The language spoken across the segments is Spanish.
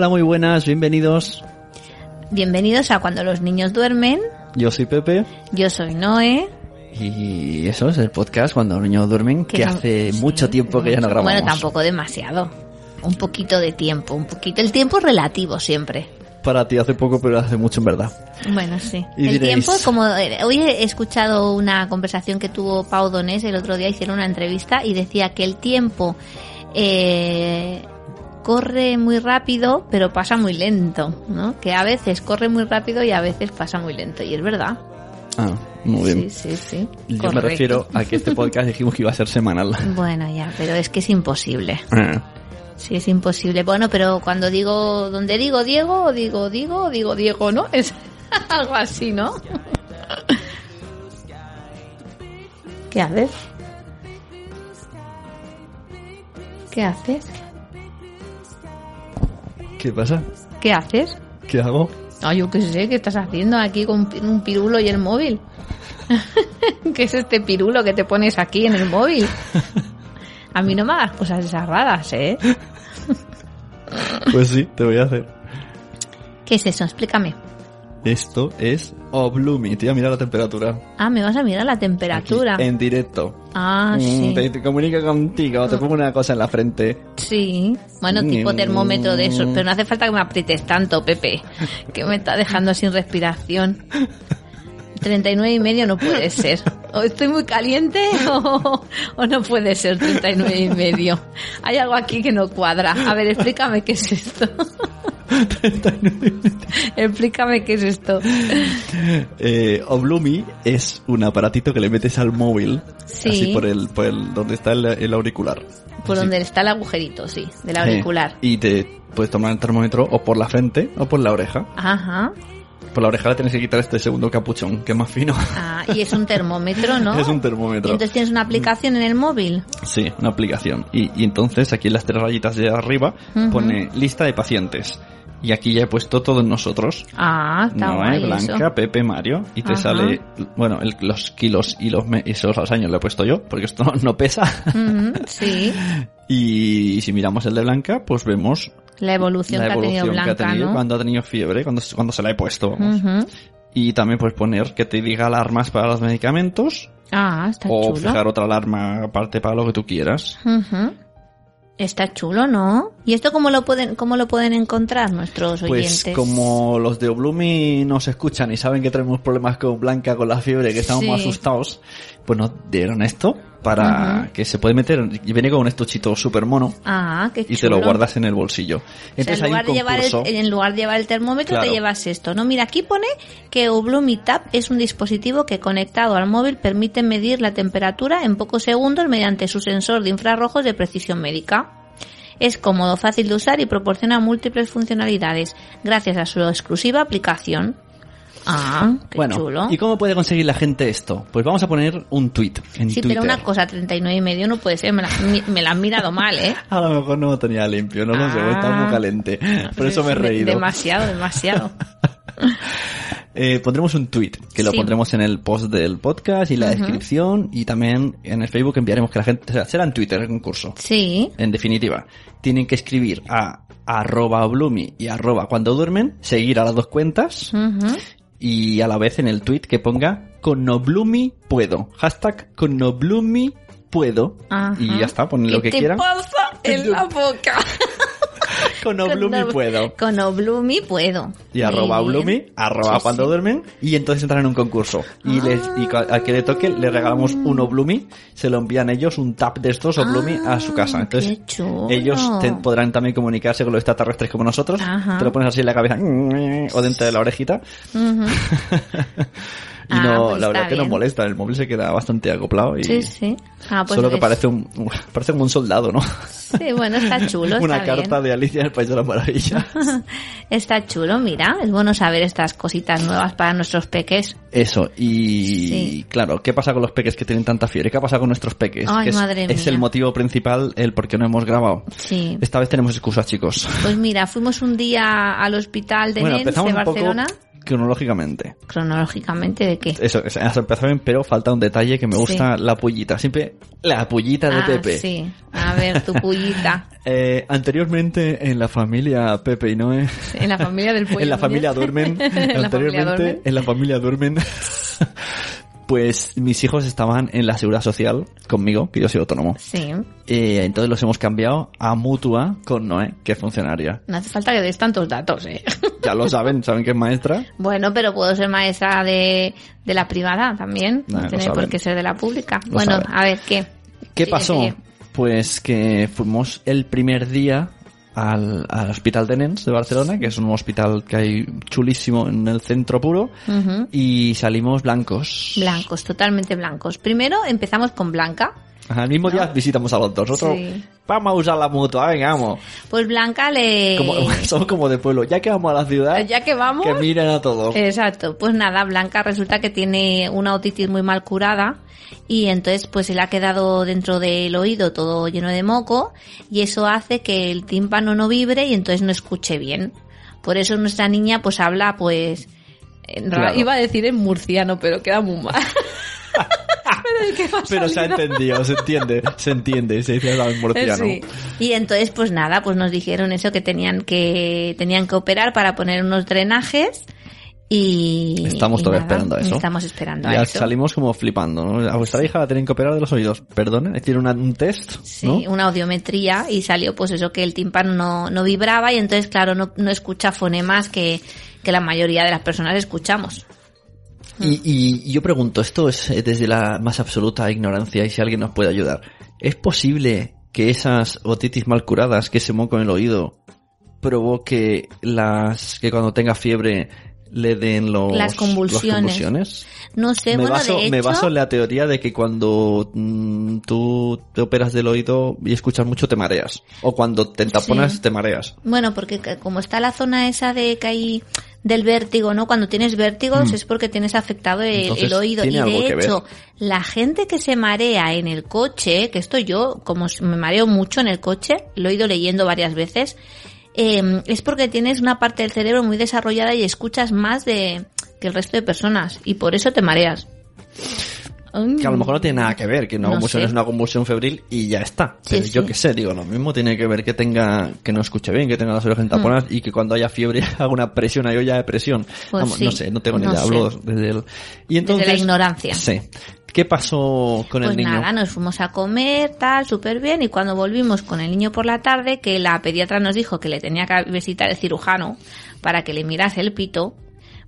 Hola, muy buenas, bienvenidos. Bienvenidos a Cuando los niños duermen. Yo soy Pepe. Yo soy Noé. Y eso es el podcast Cuando los niños duermen, que, no- hace sí, mucho tiempo que ya no grabamos. Bueno, tampoco demasiado. Un poquito de tiempo, un poquito. El tiempo es relativo siempre. Para ti hace poco, pero hace mucho en verdad. Bueno, sí. Y el diréis- tiempo, como eh, hoy he escuchado una conversación que tuvo Pau Donés el otro día, hicieron una entrevista y decía que el tiempo eh, corre muy rápido, pero pasa muy lento, ¿no? Que a veces corre muy rápido y a veces pasa muy lento. Y es verdad. Ah, muy bien. Sí, sí, sí. Yo me refiero a que este podcast dijimos que iba a ser semanal. Bueno, ya, pero es que es imposible. Ah, Sí, es imposible. Bueno, pero cuando digo, donde digo Diego, digo Diego, digo Diego, ¿no? Es algo así, ¿no? ¿Qué haces? ¿Qué haces? ¿Qué pasa? ¿Qué haces? ¿Qué hago? Ah, yo qué sé, ¿qué estás haciendo aquí con un pirulo y el móvil? ¿Qué es este pirulo que te pones aquí en el móvil? A mí no me hagas cosas esas raras, ¿eh? Pues sí, te voy a hacer. ¿Qué es eso? Explícame. Esto es Oblumi. Te voy a mirar la temperatura. Ah, me vas a mirar la temperatura. Aquí, en directo. Ah, Mm, sí. Te, te comunica contigo, te pongo una cosa en la frente. Sí. Bueno, tipo Mm. termómetro de eso. Pero no hace falta que me aprietes tanto, Pepe. Que me está dejando sin respiración. 39 y medio no puede ser. O estoy muy caliente o, o no puede ser 39 y medio. Hay algo aquí que no cuadra. A ver, explícame qué es esto. explícame qué es esto. Eh, Oblumi es un aparatito que le metes al móvil. Sí. Así por el, por el, donde está el, el auricular. Por Así. donde está el agujerito, sí, del auricular. Y te puedes tomar el termómetro o por la frente o por la oreja. Ajá. Por la oreja le tienes que quitar este segundo capuchón, que es más fino. Ah, y es un termómetro, ¿no? Es un Y termómetro. entonces tienes una aplicación en el móvil. Sí, una aplicación. Y, y entonces aquí en las tres rayitas de arriba Ujú. pone lista de pacientes. Y aquí ya he puesto todos nosotros. Ah, está Noé, guay Blanca, eso. Pepe, Mario. Y te Ajá. sale, bueno, el- los kilos y los, me- esos los años lo he puesto yo, porque esto no, no pesa. Sí, y si miramos el de Blanca, pues vemos la evolución, la que ha tenido evolución que ha Blanca, tenido ¿no? cuando ha tenido fiebre, cuando, cuando se la he puesto. vamos. Ujú. Y también puedes poner que te diga alarmas para los medicamentos Ah, está o chulo. fijar otra alarma aparte para lo que tú quieras. Está chulo, ¿no? ¿Y esto cómo lo pueden, cómo lo pueden encontrar nuestros Pues oyentes? como los de Oblumi nos escuchan y saben que tenemos problemas con Blanca, con la fiebre, que estamos Sí. asustados, pues nos dieron esto para que se puede meter, y viene con un estuchito súper mono Ah, qué y te lo guardas en el bolsillo. O sea, Entonces en, hay un lugar de llevar concurso. el, en lugar de llevar el termómetro, Claro. te llevas esto, ¿no? Mira, aquí pone que Ublumi Tap es un dispositivo que conectado al móvil permite medir la temperatura en pocos segundos mediante su sensor de infrarrojos de precisión médica. Es cómodo, fácil de usar y proporciona múltiples funcionalidades gracias a su exclusiva aplicación. Ah, qué bueno, chulo. ¿y cómo puede conseguir la gente esto? Pues vamos a poner un tweet en Sí, Twitter. pero una cosa, 39 y medio no puede ser, me la, mi- me la han mirado mal, ¿eh? A lo mejor no lo tenía limpio, no lo sé, Ah. está muy caliente. Por eso me he reído. Demasiado, demasiado. Eh, pondremos un tweet que lo Sí. pondremos en el post del podcast y la descripción y también en el Facebook enviaremos que la gente, o sea, será en Twitter el concurso. Sí, En definitiva, tienen que escribir a arroba blumi y arroba cuando duermen, seguir a las dos cuentas. Y a la vez en el tweet que ponga con Noblumi puedo. Hashtag con Noblumi puedo. Ajá. Y ya está, ponen lo ¿Qué que te quieran. pasa en la boca? Con Noblumi Con Ob- puedo. Con Oblumi puedo. Y arroba bien. Blumi, arroba Sí, cuando sí. duermen, y entonces entran en un concurso. Y, Ah. les, y al que le toque le regalamos un Oblumi, se lo envían ellos, un tap de estos Oblumi a su casa. Ah, Entonces ellos te- podrán también comunicarse con los extraterrestres como nosotros. Ajá. Te lo pones así en la cabeza o dentro de la orejita. Y Ah, no, pues la verdad que no molesta, el móvil se queda bastante acoplado y Sí, sí. Ah, pues solo que ves. parece un, parece como un soldado, ¿no? Sí, bueno, está chulo, Una está carta bien. de Alicia en el País de la Maravilla. Está chulo, mira. Es bueno saber estas cositas nuevas para nuestros peques. Eso, y Sí. claro, ¿qué pasa con los peques que tienen tanta fiebre? ¿Qué ha pasado con nuestros peques? Ay, Que es, madre es mía. el motivo principal el por qué no hemos grabado. Sí. Esta vez tenemos excusas, chicos. Pues mira, fuimos un día al hospital de bueno, Nens de empezamos un Barcelona. poco cronológicamente. Cronológicamente, ¿de qué? Eso, has empezado bien, pero falta un detalle que me Sí. gusta, la pullita. Siempre la pullita de ah, Pepe. sí. A ver, tu pullita. Eh, anteriormente en la familia Pepe y Noé, En la familia del pollo en la familia duermen, En la familia anteriormente duermen. en la familia duermen, pues mis hijos estaban en la seguridad social conmigo, que yo soy autónomo. Sí. Eh, entonces los hemos cambiado a mutua con Noé, que es funcionaria. No hace falta que des tantos datos, ¿eh? Ya lo saben, saben que es maestra. Bueno, pero puedo ser maestra de, de la privada también. No lo tiene por qué ser de la pública. Lo bueno, saben. a ver, ¿qué? ¿Qué pasó? Pues que fuimos el primer día al, al Hospital de Nens de Barcelona, que es un hospital que hay chulísimo en el centro puro, y salimos blancos. Blancos, totalmente blancos. Primero empezamos con Blanca. Ajá, el mismo día visitamos a los dos. Nosotros, Sí. vamos a usar la mutua, venga, vamos. Pues Blanca le... Como, somos como de pueblo. Ya que vamos a la ciudad, Ya que vamos... que miren a todos. Exacto, pues nada, Blanca resulta que tiene una otitis muy mal curada y entonces pues se le ha quedado dentro del oído todo lleno de moco y eso hace que el tímpano no vibre y entonces no escuche bien. Por eso nuestra niña pues habla pues... en Claro. Iba a decir en murciano, pero queda muy mal. pero ¿de qué me ha Pero se ha entendido, se entiende, se entiende, se dice en murciano. Sí. Y entonces, pues nada, pues nos dijeron eso que tenían que tenían que operar para poner unos drenajes y Estamos y todavía nada, esperando a eso. Estamos esperando a Ya eso. salimos como flipando, ¿no? A vuestra hija la tienen que operar de los oídos. Perdón, tiene una- un test, Sí, ¿no? una audiometría y salió pues eso que el tímpano no, no vibraba y entonces claro no, no escucha fonemas que, que la mayoría de las personas escuchamos. Y, y- yo pregunto, esto es eh, desde la más absoluta ignorancia y si alguien nos puede ayudar. ¿Es posible que esas otitis mal curadas, que ese moco en el oído, provoque las que cuando tenga fiebre le den los, Las convulsiones. las convulsiones? No sé, me, bueno baso, de hecho me baso en la teoría de que cuando mm, tú te operas del oído y escuchas mucho te mareas. O cuando te taponas Sí. te mareas. Bueno, porque como está la zona esa de que hay del vértigo, ¿no? Cuando tienes vértigos es porque tienes afectado el, Mm. Entonces, el oído. Y de ver. hecho, la gente que se marea en el coche, que esto yo, como me mareo mucho en el coche, lo he ido leyendo varias veces, eh, es porque tienes una parte del cerebro muy desarrollada y escuchas más de que el resto de personas. Y por eso te mareas. Que a lo mejor no tiene nada que ver, que una No convulsión sé. es una convulsión febril y ya está. Sí, Pero yo qué sé, digo, lo mismo tiene que ver que tenga, que no escuche bien, que tenga las orejas taponadas y que cuando haya fiebre haga una presión, hay olla de presión. Mm. Pues Vamos, sí. no sé, no tengo ni No idea, sé. hablo desde el... Y entonces, Desde la ignorancia. Sí. ¿Qué pasó con Pues el niño? nada, nos fuimos a comer, tal, súper bien, y cuando volvimos con el niño por la tarde, que la pediatra nos dijo que le tenía que visitar el cirujano para que le mirase el pito,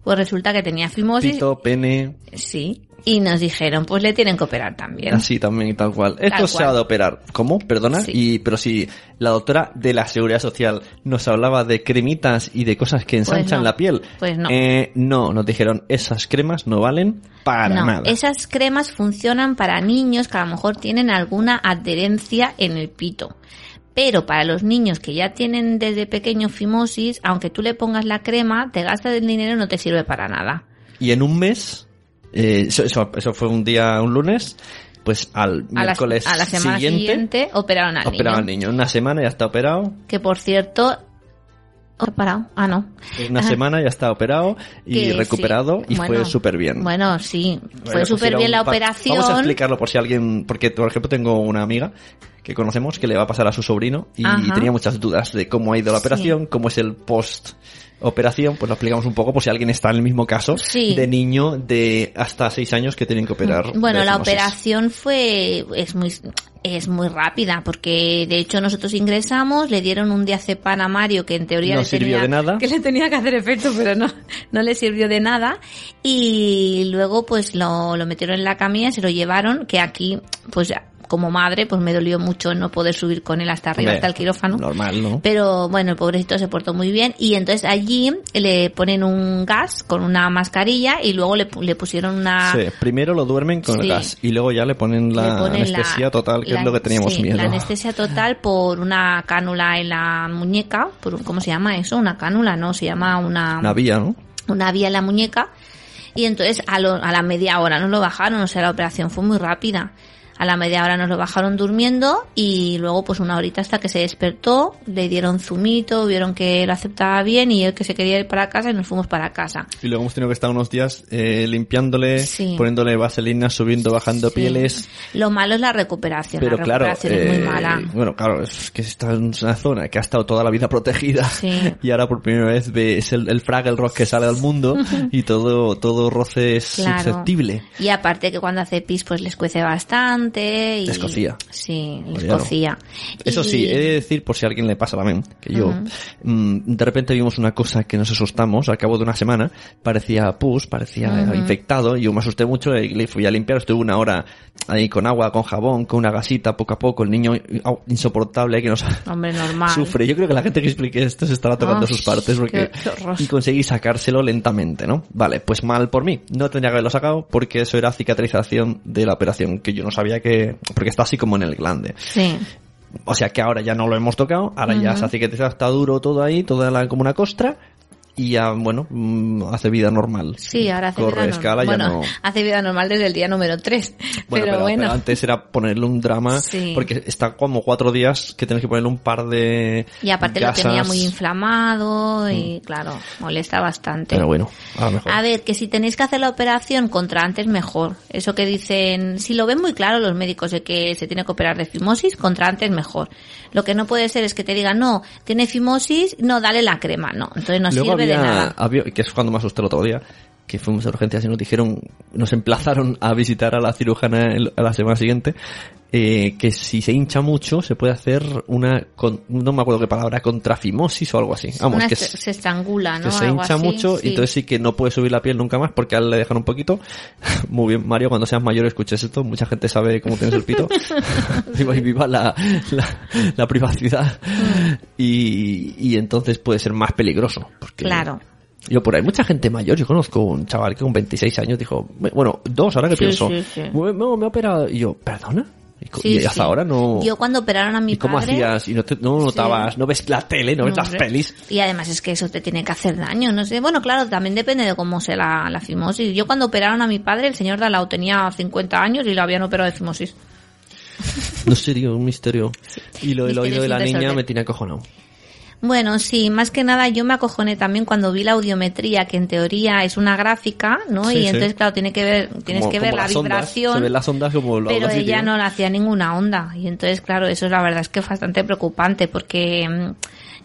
pues resulta que tenía fimosis. Pito, pene, Sí. Y nos dijeron, pues le tienen que operar también. así también y tal cual. Esto se ha de operar. ¿Cómo? Perdona. Sí. Y, pero si la doctora de la Seguridad Social nos hablaba de cremitas y de cosas que ensanchan no. la piel. Pues no. Eh, no, nos dijeron, esas cremas no valen para no, nada. esas cremas funcionan para niños que a lo mejor tienen alguna adherencia en el pito. Pero para los niños que ya tienen desde pequeño fimosis, aunque tú le pongas la crema, te gastas el dinero y no te sirve para nada. Y en un mes, eh, eso, eso, eso fue un día, un lunes, pues al A la, miércoles a la semana siguiente, operaron al operaba al niño. niño. Una semana ya está operado. Que por cierto, ¿Operado? Ah, no. Una semana ya está operado y Que recuperado sí. y fue súper bien. Bueno, sí. Fue pues súper era bien la operación. Vamos a explicarlo por si alguien, porque por ejemplo tengo una amiga que conocemos que le va a pasar a su sobrino y Ajá. tenía muchas dudas de cómo ha ido la Sí. operación, cómo es el post operación, pues lo explicamos un poco por si alguien está en el mismo caso Sí. de niño de hasta seis años que tienen que operar. Bueno, de la operación fue es muy es muy rápida porque de hecho nosotros ingresamos, le dieron un diazepam a Mario que en teoría No le sirvió tenía de nada. que le tenía que hacer efecto, pero no no le sirvió de nada y luego pues lo, lo metieron en la camilla, se lo llevaron que aquí pues ya como madre pues me dolió mucho no poder subir con él hasta arriba Hombre, hasta el quirófano. Normal, ¿no? Pero bueno, el pobrecito se portó muy bien y entonces allí le ponen un gas con una mascarilla y luego le, le pusieron una... Sí, primero lo duermen con el gas y luego ya le ponen la le ponen la- anestesia total, que la- es lo que teníamos sí, miedo. La anestesia total por una cánula en la muñeca, por un- ¿cómo se llama eso? Una cánula, no, se llama una, Una vía, ¿no? una vía en la muñeca y entonces a, lo- a la media hora no lo bajaron, o sea, la operación fue muy rápida. A la media hora nos lo bajaron durmiendo y luego pues una horita hasta que se despertó, le dieron zumito, vieron que lo aceptaba bien y él que se quería ir para casa y nos fuimos para casa. Y luego hemos tenido que estar unos días eh, limpiándole, Sí. poniéndole vaselina, subiendo, bajando Sí. pieles. Lo malo es la recuperación, Pero la claro, recuperación es muy eh, mala. bueno, claro, es que está en una zona que ha estado toda la vida protegida Sí. y ahora por primera vez ves el, el Fraggle Rock que sale al mundo y todo, todo roce es Claro. susceptible. Y aparte que cuando hace pis pues les cuece bastante y... Les cocía. Sí, les cocía. Eso Y- sí, he de decir, por si a alguien le pasa también, que yo, Ujú. mm, de repente vimos una cosa que nos asustamos, al cabo de una semana, parecía pus, parecía Ujú. infectado, y yo me asusté mucho y le fui a limpiar, estuve una hora ahí con agua, con jabón, con una gasita, poco a poco, el niño insoportable que nos Hombre, normal. sufre. Yo creo que la gente que explique esto se estará tocando Ah, sus partes porque qué- qué conseguí sacárselo lentamente, ¿no? Vale, pues mal por mí. No tendría que haberlo sacado porque eso era cicatrización de la operación, que yo no sabía que, porque está así como en el glande. Sí. O sea que ahora ya no lo hemos tocado, ahora ya se ha cicatrizado, está duro todo ahí, toda la, como una costra, y ya, bueno, mm, hace vida normal. Sí, ahora hace Corre vida escala, normal. ya Bueno, no... hace vida normal desde el día número 3. Bueno, pero, bueno. antes era ponerle un drama, Sí. porque está como cuatro días que tienes que ponerle un par de Y aparte gasas. lo tenía muy inflamado y claro, molesta bastante. Mm. Pero bueno, a lo mejor. A ver, que si tenéis que hacer la operación contra antes mejor. Eso que dicen, si lo ven muy claro los médicos de que se tiene que operar de fimosis, contra antes mejor. Lo que no puede ser es que te digan, no, tiene fimosis, no, dale la crema. No, entonces no Luego sirve había, de nada. había- que es cuando me asusté el otro día, que fuimos a urgencias y nos dijeron, nos emplazaron a visitar a la cirujana el- a la semana siguiente, eh, que si se hincha mucho se puede hacer una, con- no me acuerdo qué palabra, contrafimosis o algo así. Vamos, Una que, se, es- se estrangula, ¿no? que se Algo hincha así, mucho sí. y entonces sí que no puede subir la piel nunca más porque a él le dejan un poquito. Muy bien, Mario, cuando seas mayor escuches esto, mucha gente sabe cómo tienes el pito. viva y viva la, la, la privacidad. Mm. Y, y entonces puede ser más peligroso. Porque Claro. Yo por ahí, mucha gente mayor, yo conozco un chaval que con 26 años dijo, bueno, dos ahora que Sí, pienso, sí, sí. Me, me- me he operado, y yo, ¿perdona? Y, hasta ahora no... Yo cuando operaron a mi ¿Y cómo padre... hacías? Y no, te- no notabas, no ves la tele, no ves las pelis. Y además es que eso te tiene que hacer daño, no sé. Bueno, claro, también depende de cómo sea la, la fimosis. Yo cuando operaron a mi padre, el señor Dalao tenía 50 años y lo habían operado de fimosis. No serio, un misterio. Y lo del oído de la niña me tiene acojonado. Bueno, sí, más que nada yo me acojoné también cuando vi la audiometría, que en teoría es una gráfica, ¿no? Sí, y sí. entonces, claro, tiene que ver, tienes Como- que ver la las ondas. vibración. Se ven las ondas como lo pero ella no le hacía ninguna onda. Y entonces, claro, eso la verdad es que es bastante preocupante porque mm,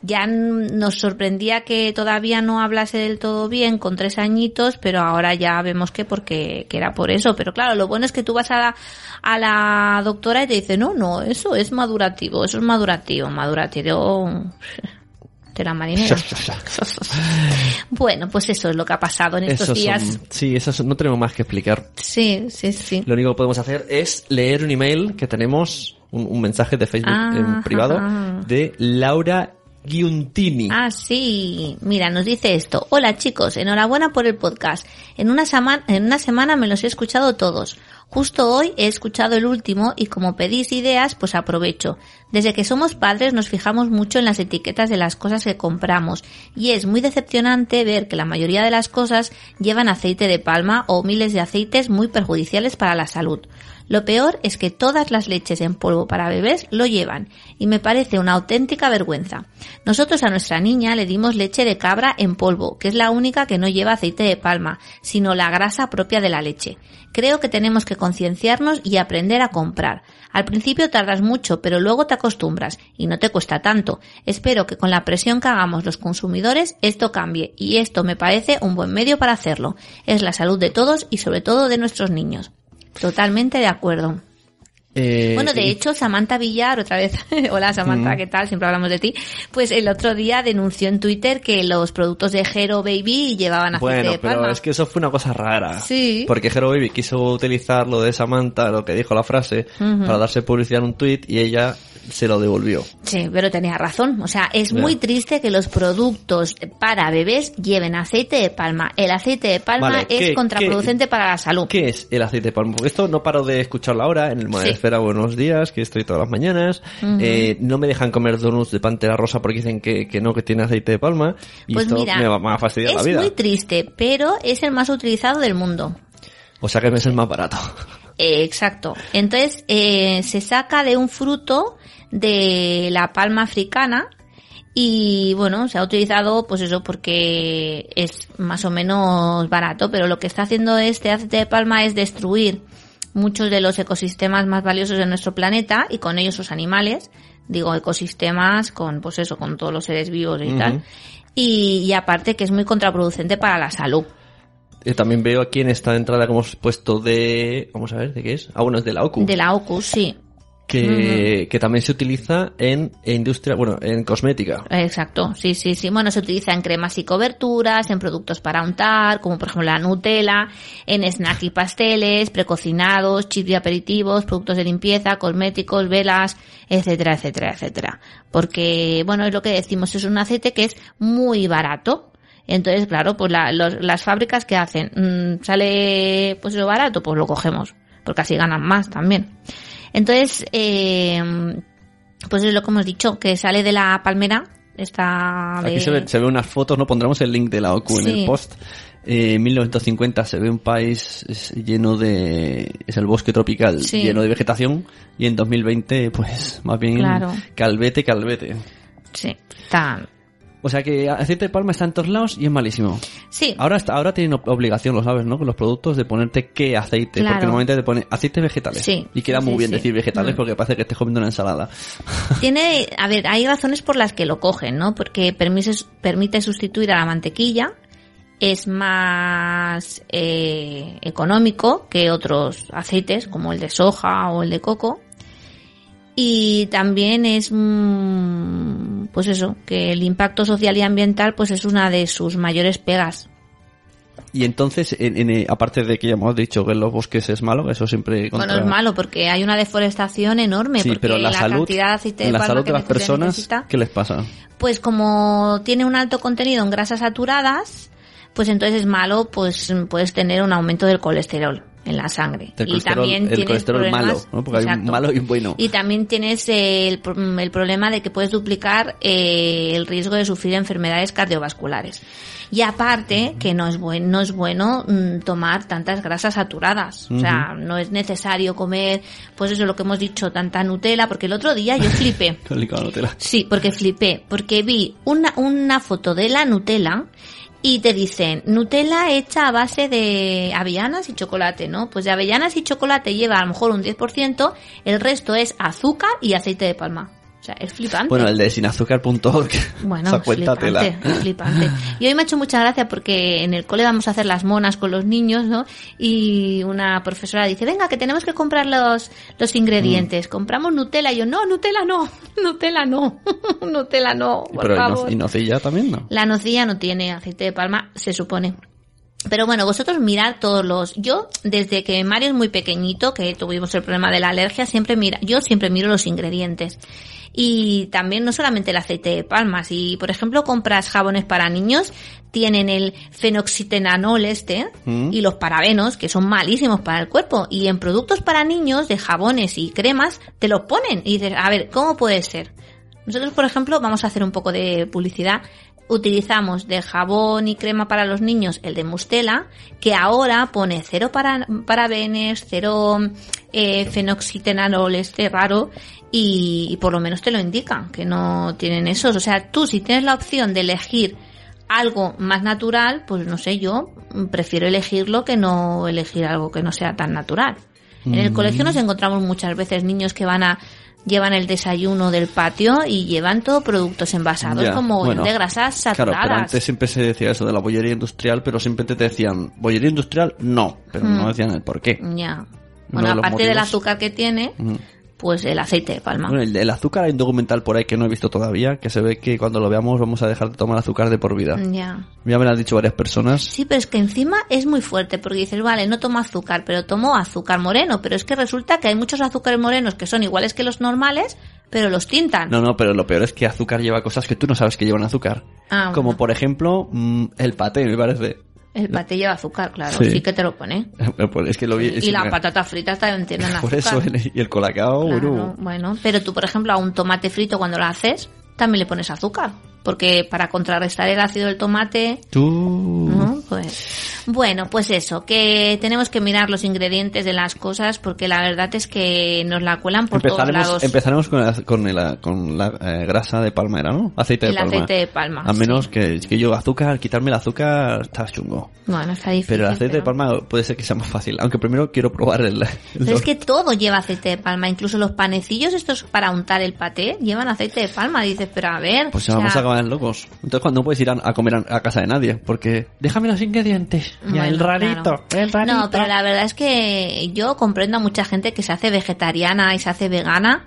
ya nos sorprendía que todavía no hablase del todo bien con tres añitos, pero ahora ya vemos que porque que era por eso. Pero claro, lo bueno es que tú vas a la, a la doctora y te dice, no, no, eso es madurativo, eso es madurativo, madurativo de la marinera. Bueno, pues eso es lo que ha pasado en estos Esos días. son- sí, eso son- no tenemos más que explicar. Sí, sí, sí. Lo único que podemos hacer es leer un email que tenemos, un, un mensaje de Facebook Ah, en privado, ajá. de Laura Giuntini. Ah, sí. Mira, nos dice esto. Hola chicos, enhorabuena por el podcast. En una, en una semana me los he escuchado todos. Justo hoy he escuchado el último y como pedís ideas, pues aprovecho. Desde que somos padres nos fijamos mucho en las etiquetas de las cosas que compramos y es muy decepcionante ver que la mayoría de las cosas llevan aceite de palma o miles de aceites muy perjudiciales para la salud. Lo peor es que todas las leches en polvo para bebés lo llevan y me parece una auténtica vergüenza. Nosotros a nuestra niña le dimos leche de cabra en polvo, que es la única que no lleva aceite de palma, sino la grasa propia de la leche. Creo que tenemos que concienciarnos y aprender a comprar. Al principio tardas mucho, pero luego te acostumbras y no te cuesta tanto. Espero que con la presión que hagamos los consumidores esto cambie y esto me parece un buen medio para hacerlo. Es la salud de todos y sobre todo de nuestros niños. Totalmente de acuerdo. Eh, Bueno, de hecho, Samantha Villar, otra vez, hola Samantha. ¿qué tal? Siempre hablamos de ti. Pues el otro día denunció en Twitter que los productos de Hero Baby llevaban aceite Bueno, de pero palma. es que eso fue una cosa rara. Sí. Porque Hero Baby quiso utilizar lo de Samantha, lo que dijo la frase, para darse publicidad en un tweet y ella se lo devolvió. Sí, pero tenía razón. O sea, es Ya. muy triste que los productos para bebés lleven aceite de palma. El aceite de palma Vale, es ¿qué- contraproducente para la salud. ¿Qué es el aceite de palma? Porque esto no paro de escucharlo ahora en el Madresfera Buenos Días, que estoy todas las mañanas. Ujú. Eh, no me dejan comer donuts de pantera rosa porque dicen que, que no, que tiene aceite de palma. Y Pues esto mira, me va, a fastidiar la es vida. muy triste, pero es el más utilizado del mundo. O sea que me es el más barato. Eh, exacto. Entonces, eh, se saca de un fruto de la palma africana y bueno, se ha utilizado pues eso porque es más o menos barato, pero lo que está haciendo este aceite de palma es destruir muchos de los ecosistemas más valiosos de nuestro planeta y con ellos sus animales, digo ecosistemas con pues eso, con todos los seres vivos y tal. Y, y aparte que es muy contraproducente para la salud. Eh, también veo aquí en esta entrada que hemos puesto de... Vamos a ver, ¿de qué es? Ah, bueno, es de la OCU. De la OCU, sí. Que, que también se utiliza en industria, bueno, en cosmética. Exacto, sí, sí, sí. Bueno, se utiliza en cremas y coberturas, en productos para untar, como por ejemplo la Nutella, en snack y pasteles, precocinados, chips y aperitivos, productos de limpieza, cosméticos, velas, etcétera, etcétera, etcétera. Porque, bueno, es lo que decimos, es un aceite que es muy barato. Entonces, claro, pues la- los- las fábricas que hacen, Mm, sale pues lo barato, pues lo cogemos, porque así ganan más también. Entonces, eh, pues es lo que hemos dicho, que sale de la palmera, está de... Aquí se, ve, se ve unas fotos, no pondremos el link de la OCU en el post. Eh, en 1950 se ve un país lleno de... es el bosque tropical, Sí. lleno de vegetación. Y en 2020, pues, más bien Claro. calvete, calvete. Sí, está... O sea que aceite de palma está en todos lados y es malísimo. Sí, Ahora está, ahora tienen ob- obligación, lo sabes, ¿no? Con los productos de ponerte qué aceite. Claro. Porque normalmente te pone aceites vegetales. Sí, Y queda muy sí, bien sí. decir vegetales Mm. porque parece que estés comiendo una ensalada. tiene, a ver, hay razones por las que lo cogen, ¿no? Porque permite, permite sustituir a la mantequilla, es más eh, económico que otros aceites como el de soja o el de coco y también es mm, pues eso que el impacto social y ambiental pues es una de sus mayores pegas Y entonces, en- en, eh, aparte de que ya hemos dicho que en los bosques es malo, eso siempre contra... bueno es malo porque hay una deforestación enorme Sí, porque pero la, salud, cantidad de aceite de en la palma salud de las personas, necesita, ¿qué les pasa? pues como tiene un alto contenido en grasas saturadas, pues entonces es malo, pues puedes tener un aumento del colesterol en la sangre. Y también el tienes colesterol problemas- malo, ¿no? Porque hay un Exacto. malo y un bueno. Y también tienes el, el problema de que puedes duplicar eh, el riesgo de sufrir enfermedades cardiovasculares. Y aparte, que no es bueno, no es bueno mm, tomar tantas grasas saturadas. O sea, no es necesario comer, pues eso es lo que hemos dicho, tanta Nutella, porque el otro día yo flipé. Nutella. Sí, porque flipé, porque vi una, una foto de la Nutella y te dicen Nutella hecha a base de avellanas y chocolate, ¿no? Pues de avellanas y chocolate lleva a lo mejor un 10%, el resto es azúcar y aceite de palma. Sea, es flipante. Bueno, el de sinazúcar.org. Bueno, cuenta flipante, tela. flipante. Y hoy me ha hecho mucha gracia porque en el cole vamos a hacer las monas con los niños, ¿no? Y una profesora dice, venga, que tenemos que comprar los, los Mm. ingredientes. Compramos Nutella. Y yo, no, Nutella no, Nutella no, Nutella no, por Pero favor. y nocilla también, ¿no? La nocilla no tiene aceite de palma, se supone. Pero bueno, vosotros mirad todos los... Yo, desde que Mario es muy pequeñito, que tuvimos el problema de la alergia, siempre mira, yo siempre miro los ingredientes. Y también no solamente el aceite de palma, si por ejemplo compras jabones para niños, tienen el fenoxitenanol este Mm. y los parabenos, que son malísimos para el cuerpo. Y en productos para niños, de jabones y cremas, te los ponen. Y dices, a ver, ¿cómo puede ser? Nosotros, por ejemplo, vamos a hacer un poco de publicidad. Utilizamos de jabón y crema para los niños el de Mustela, que ahora pone cero para, parabenes, cero eh, fenoxitenanol este raro, y, y por lo menos te lo indican, que no tienen esos. O sea, tú si tienes la opción de elegir algo más natural, pues no sé, yo prefiero elegirlo que no elegir algo que no sea tan natural. En el colegio nos encontramos muchas veces niños que van a llevan el desayuno del patio y llevan todo productos envasados Ya, como bueno, de grasas Claro, saturadas. pero antes siempre se decía eso de la bollería industrial, pero siempre te decían, bollería industrial, no, pero Mm. no decían el por qué. Ya. Bueno, aparte del azúcar que tiene, Mm. Pues el aceite de palma. Bueno, el, el azúcar hay un documental por ahí que no he visto todavía, que se ve que cuando lo veamos vamos a dejar de tomar azúcar de por vida. Ya. Ya me lo han dicho varias personas. Sí, pero es que encima es muy fuerte, porque dices, vale, no tomo azúcar, pero tomo azúcar moreno, pero es que resulta que hay muchos azúcares morenos que son iguales que los normales, pero los tintan. No, no, pero lo peor es que azúcar lleva cosas que tú no sabes que llevan azúcar. Ah, Como bueno. por ejemplo, mm, el paté, me parece. El paté lleva azúcar, claro, Sí. sí, que te lo pone. Pues es que lo vi. y las patatas fritas también tienen azúcar. Por eso, y el colacao, Claro, bueno. bueno, pero tú, por ejemplo, a un tomate frito cuando lo haces, también le pones azúcar. Porque para contrarrestar el ácido del tomate, Tú... ¿no? Pues, bueno, pues eso, que tenemos que mirar los ingredientes de las cosas porque la verdad es que nos la cuelan por todos lados. empezaremos con la, con el- con la eh, grasa de palmera, ¿no? Aceite de El palma. aceite de palma, A menos sí. que, que yo azúcar, quitarme el azúcar está chungo. Bueno, está difícil. Pero el aceite de palma puede ser que sea más fácil. Aunque primero quiero probar el... el Pero es que todo lleva aceite de palma, incluso los panecillos estos para untar el paté llevan aceite de palma. Dices, pero a ver. Pues o ya vamos a sea, locos. Entonces cuando no puedes ir a, a comer a, a casa de nadie. Porque déjame los ingredientes. Ya, el rarito. claro. El rarito. No, pero la verdad es que yo comprendo a mucha gente que se hace vegetariana y se hace vegana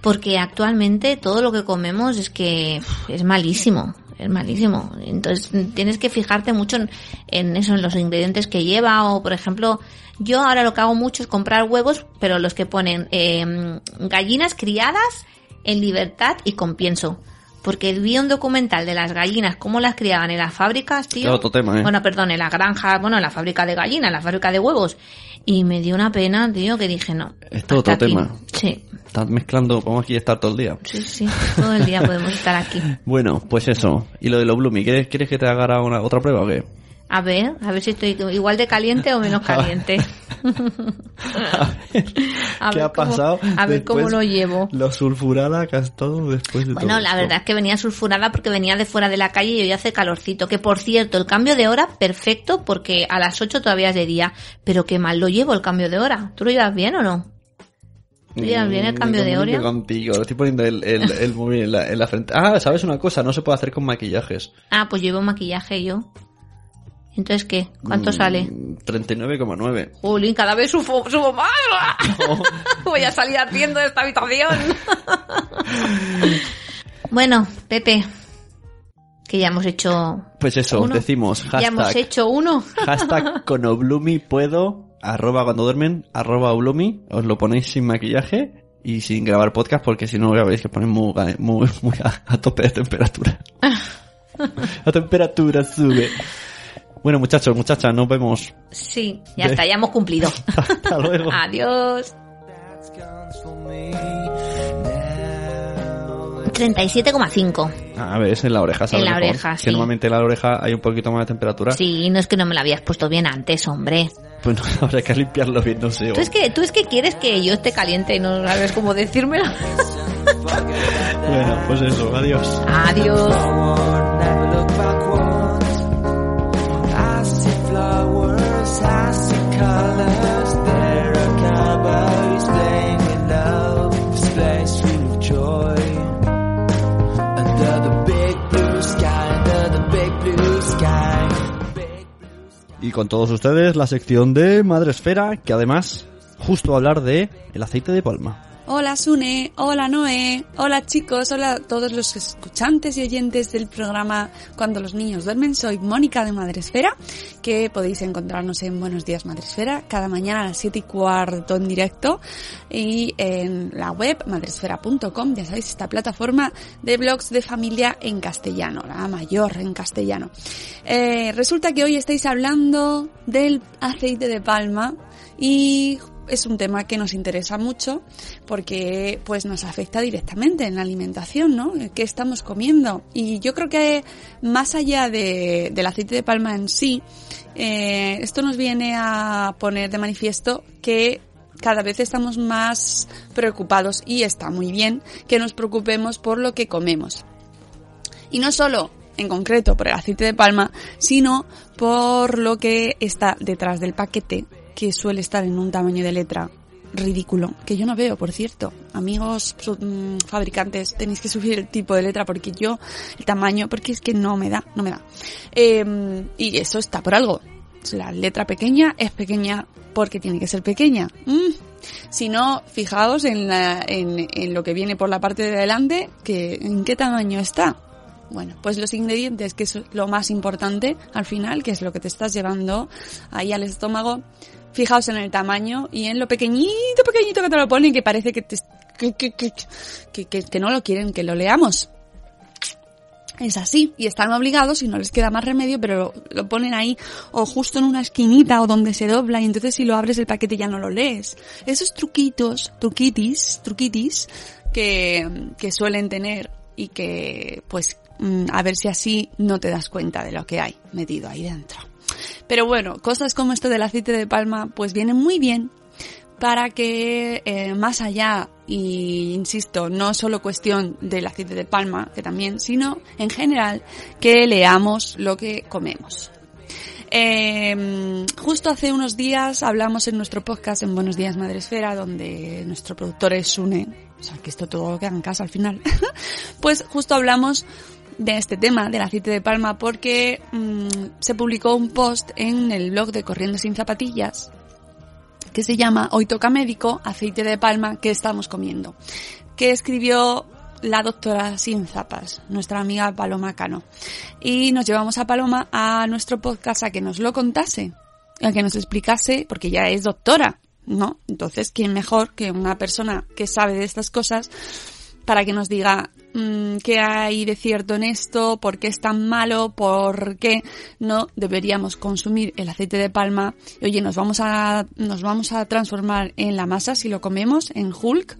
porque actualmente todo lo que comemos es que es malísimo. Es malísimo. Entonces tienes que fijarte mucho en, en eso, en los ingredientes que lleva o, por ejemplo, yo ahora lo que hago mucho es comprar huevos, pero los que ponen eh, gallinas criadas en libertad y con pienso. Porque vi un documental de las gallinas, cómo las criaban en las fábricas, tío. Otro tema, ¿eh? Bueno, perdón, en la granja, bueno, en la fábrica de gallinas, en la fábrica de huevos. Y me dio una pena, tío, que dije, no. Es todo otro aquí. tema. Sí, Estás mezclando, podemos aquí estar todo el día. sí, sí. Todo el día podemos estar aquí. Bueno, pues eso. Y lo de los Bloomy, ¿quieres, ¿quieres que te haga una, otra prueba o qué? A ver, a ver si estoy igual de caliente o menos caliente. A ¿Qué ver ha cómo- pasado? a ver cómo lo llevo. Lo sulfurada que has estado después de Bueno, todo la esto? verdad es que venía sulfurada porque venía de fuera de la calle y hoy hace calorcito. Que por cierto, el cambio de hora, perfecto, porque a las 8 todavía es de día. Pero qué mal lo llevo el cambio de hora. ¿Tú lo llevas bien o no? ¿Tú llevas bien el Mm, cambio de hora? contigo, le estoy poniendo el, el, el móvil en la, en la frente. Ah, ¿sabes una cosa? No se puede hacer con maquillajes. Ah, pues llevo maquillaje yo. Entonces, ¿qué? ¿Cuánto Mm, sale? 39,9. Jolín, cada vez subo, subo más. Voy a salir haciendo de esta habitación. bueno, Pepe, que ya hemos hecho... Pues eso, Uno. decimos Ya hemos hashtag, hecho uno. hashtag con Oblumi puedo, arroba cuando duermen, arroba Oblumi, os lo ponéis sin maquillaje y sin grabar podcast porque si no ya veréis que ponen muy, muy, muy a, a tope de temperatura. La temperatura sube. Bueno muchachos, muchachas, nos vemos. Sí, ya está, ya hemos cumplido. Hasta luego. Adiós. 37,5. A ver, es en la oreja, ¿sabes? En la mejor? oreja, Que sí. normalmente en la oreja hay un poquito más de temperatura. Sí, no es que no me lo habías puesto bien antes, hombre. Pues no, habrá que limpiarlo bien, no sé. Tú es que, tú es que quieres que yo esté caliente y no sabes cómo decírmelo. Bueno, pues eso, adiós. Adiós. Y con todos ustedes la sección de Madresfera, que además justo hablar de el aceite de palma. Hola Sune, hola Noé, hola chicos, hola a todos los escuchantes y oyentes del programa Cuando los niños duermen. Soy Mónica de Madresfera, que podéis encontrarnos en Buenos Días Madresfera cada mañana a las 7 y cuarto en directo y en la web madresfera.com, ya sabéis, esta plataforma de blogs de familia en castellano, la mayor en castellano. Eh, resulta que hoy estáis hablando del aceite de palma y es un tema que nos interesa mucho porque pues nos afecta directamente en la alimentación, ¿no? ¿Qué estamos comiendo? Y yo creo que más allá de, del aceite de palma en sí, eh, esto nos viene a poner de manifiesto que cada vez estamos más preocupados y está muy bien que nos preocupemos por lo que comemos. Y no solo en concreto por el aceite de palma, sino por lo que está detrás del paquete, que suele estar en un tamaño de letra ridículo, que yo no veo, por cierto. Amigos mm, fabricantes, tenéis que subir el tipo de letra porque yo, el tamaño, porque es que no me da, no me da. Eh, y eso está por algo. La letra pequeña es pequeña porque tiene que ser pequeña. Mm. Si no, fijaos en, la, en, en lo que viene por la parte de adelante, que en qué tamaño está. Bueno, pues los ingredientes, que es lo más importante al final, que es lo que te estás llevando ahí al estómago, fijaos en el tamaño y en lo pequeñito, pequeñito que te lo ponen, que parece que, te, que, que, que, no lo quieren que lo leamos. Es así, y están obligados y no les queda más remedio, pero lo, lo ponen ahí o justo en una esquinita o donde se dobla y entonces si lo abres el paquete ya no lo lees. Esos truquitos, truquitis, truquitis que, que suelen tener y que pues mm, a ver si así no te das cuenta de lo que hay metido ahí dentro. Pero bueno, cosas como esto del aceite de palma, pues vienen muy bien para que eh, más allá, y insisto, no solo cuestión del aceite de palma, que también, sino en general, que leamos lo que comemos. Eh, justo hace unos días hablamos en nuestro podcast en Buenos Días Madresfera, donde nuestro productor es Sune, o sea que esto todo queda en casa al final, pues justo hablamos de este tema del aceite de palma porque mm, se publicó un post en el blog de Corriendo sin Zapatillas que se llama Hoy toca médico, aceite de palma que estamos comiendo, que escribió la doctora Sin Zapas, nuestra amiga Paloma Cano. Y nos llevamos a Paloma a nuestro podcast a que nos lo contase, a que nos explicase, porque ya es doctora, ¿no? Entonces, ¿quién mejor que una persona que sabe de estas cosas para que nos diga qué hay de cierto en esto, por qué es tan malo, por qué no deberíamos consumir el aceite de palma. Oye, nos vamos a, nos vamos a transformar en la masa si lo comemos, en Hulk.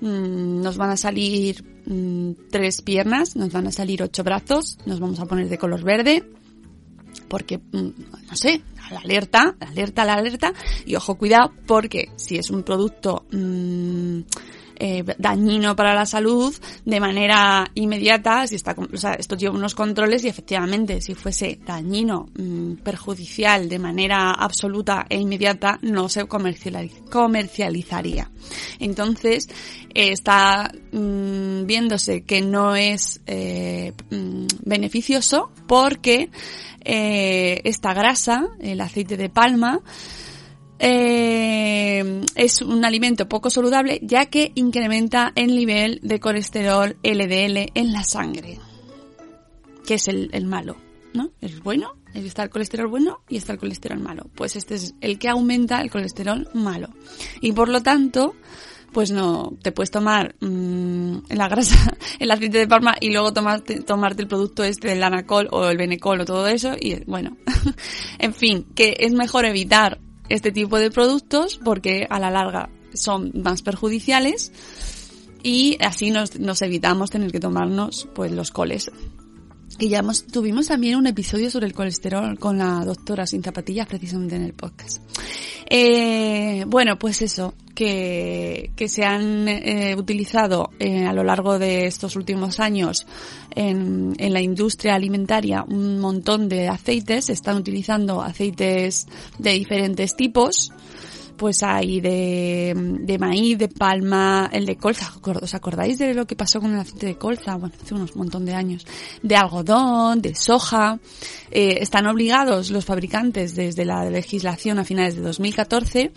Mm, nos van a salir mm, tres piernas, nos van a salir ocho brazos, nos vamos a poner de color verde, porque, mm, no sé, la alerta, la alerta, la alerta, y ojo, cuidado, porque si es un producto mm, eh, dañino para la salud de manera inmediata, si está, o sea, esto lleva unos controles y efectivamente si fuese dañino, mm, perjudicial de manera absoluta e inmediata, no se comercializ- comercializaría. Entonces, eh, está mm, viéndose que no es eh, mm, beneficioso porque eh, esta grasa, el aceite de palma, eh, es un alimento poco saludable ya que incrementa el nivel de colesterol LDL en la sangre, que es el, el malo, ¿no? El bueno, está el colesterol bueno y está el colesterol malo. Pues este es el que aumenta el colesterol malo. Y por lo tanto, pues no, te puedes tomar mm, la grasa, el aceite de palma y luego tomarte, tomarte el producto este del anacol o el benecol o todo eso y bueno, en fin, que es mejor evitar este tipo de productos porque a la larga son más perjudiciales y así nos, nos evitamos tener que tomarnos pues los coles. Y ya hemos- tuvimos también un episodio sobre el colesterol con la doctora sin zapatillas precisamente en el podcast. Eh, bueno, pues eso, que, que se han eh, utilizado eh, a lo largo de estos últimos años en, en la industria alimentaria un montón de aceites, se están utilizando aceites de diferentes tipos, pues hay de, maíz, de palma, el de colza. ¿Os acordáis de lo que pasó con el aceite de colza? Bueno, hace unos montón de años. De algodón, de soja. Eh, están obligados los fabricantes desde la legislación a finales de 2014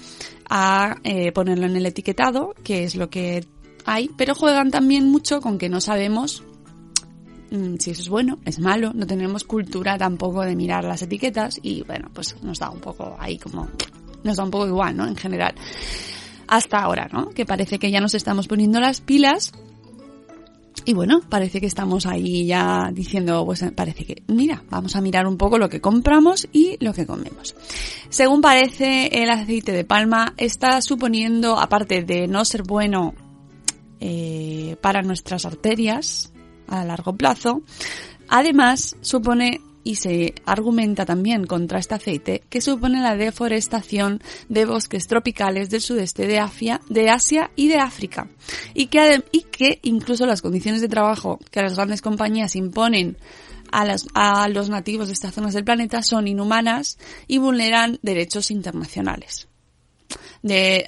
a eh, ponerlo en el etiquetado, que es lo que hay, pero juegan también mucho con que no sabemos mm, si eso es bueno, es malo, no tenemos cultura tampoco de mirar las etiquetas y bueno, pues nos da un poco ahí como, nos da un poco igual, ¿no? En general. Hasta ahora, ¿no? Que parece que ya nos estamos poniendo las pilas y bueno, parece que estamos ahí ya diciendo, pues parece que, mira, vamos a mirar un poco lo que compramos y lo que comemos. Según parece, el aceite de palma está suponiendo, aparte de no ser bueno eh, para nuestras arterias a largo plazo, además supone y se argumenta también contra este aceite que supone la deforestación de bosques tropicales del sudeste de Asia, de Asia y de África y que, y que incluso las condiciones de trabajo que las grandes compañías imponen a, las- a los nativos de estas zonas del planeta son inhumanas y vulneran derechos internacionales.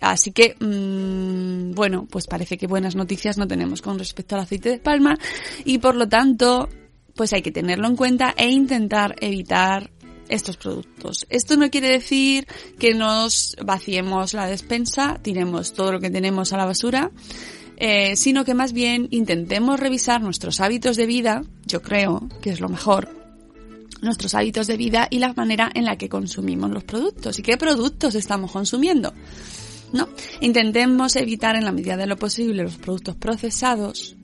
Así que, mm, bueno, pues parece que buenas noticias no tenemos con respecto al aceite de palma y por lo tanto, pues hay que tenerlo en cuenta e intentar evitar estos productos. Esto no quiere decir que nos vaciemos la despensa, tiremos todo lo que tenemos a la basura, eh, sino que más bien intentemos revisar nuestros hábitos de vida, yo creo que es lo mejor, nuestros hábitos de vida y la manera en la que consumimos los productos y qué productos estamos consumiendo. No, intentemos evitar en la medida de lo posible los productos procesados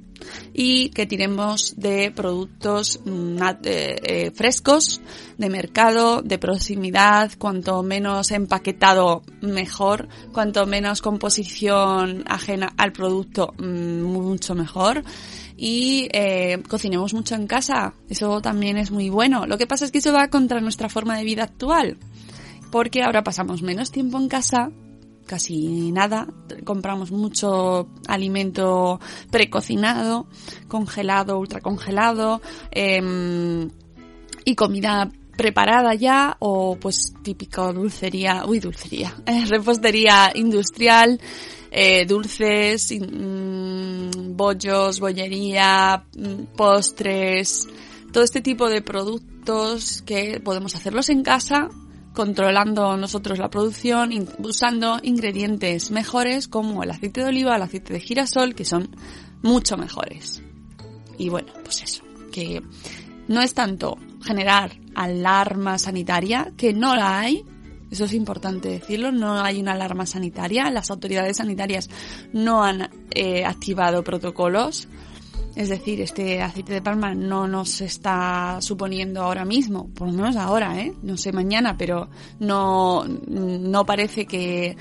y que tiremos de productos mm, eh, eh, frescos, de mercado, de proximidad, cuanto menos empaquetado mejor, cuanto menos composición ajena al producto mm, mucho mejor y eh, cocinemos mucho en casa. Eso también es muy bueno. Lo que pasa es que eso va contra nuestra forma de vida actual, porque ahora pasamos menos tiempo en casa casi nada. Compramos mucho alimento precocinado, congelado, ultracongelado, eh, y comida preparada ya o pues típico dulcería, uy dulcería, eh, repostería industrial, eh, dulces, mm, bollos, bollería, mm, postres, todo este tipo de productos que podemos hacerlos en casa controlando nosotros la producción, usando ingredientes mejores como el aceite de oliva, el aceite de girasol, que son mucho mejores. Y bueno, pues eso, que no es tanto generar alarma sanitaria, que no la hay, eso es importante decirlo, no hay una alarma sanitaria, las autoridades sanitarias no han eh, activado protocolos, es decir, este aceite de palma no nos está suponiendo ahora mismo, por lo menos ahora, ¿eh? No sé mañana, pero no, no parece que,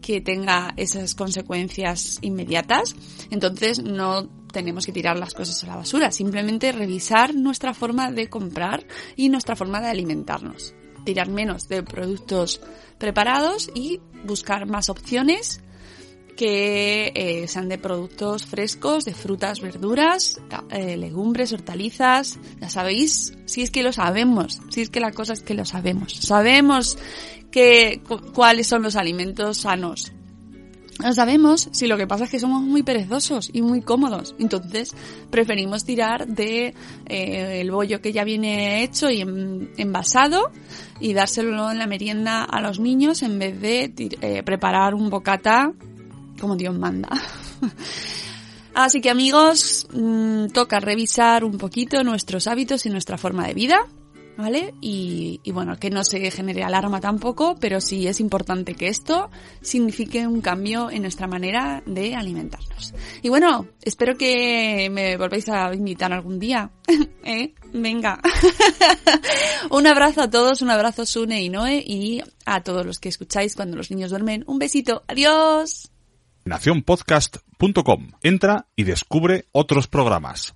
que tenga esas consecuencias inmediatas. Entonces no tenemos que tirar las cosas a la basura, simplemente revisar nuestra forma de comprar y nuestra forma de alimentarnos. Tirar menos de productos preparados y buscar más opciones que eh, sean de productos frescos, de frutas, verduras, eh, legumbres, hortalizas. Ya sabéis, si es que lo sabemos, si es que la cosa es que lo sabemos. Sabemos que, cu- cuáles son los alimentos sanos. Lo sabemos, si lo que pasa es que somos muy perezosos y muy cómodos. Entonces, preferimos tirar de eh, el bollo que ya viene hecho y en- envasado y dárselo en la merienda a los niños en vez de eh, preparar un bocata como Dios manda. Así que amigos, mm, toca revisar un poquito nuestros hábitos y nuestra forma de vida, ¿vale? Y, bueno, que no se genere alarma tampoco, pero sí es importante que esto signifique un cambio en nuestra manera de alimentarnos. Y bueno, espero que me volváis a invitar algún día. ¿Eh? Venga. un abrazo a todos, un abrazo Sune y Noé y a todos los que escucháis cuando los niños duermen. Un besito. Adiós. nacionpodcast.com. Entra y descubre otros programas.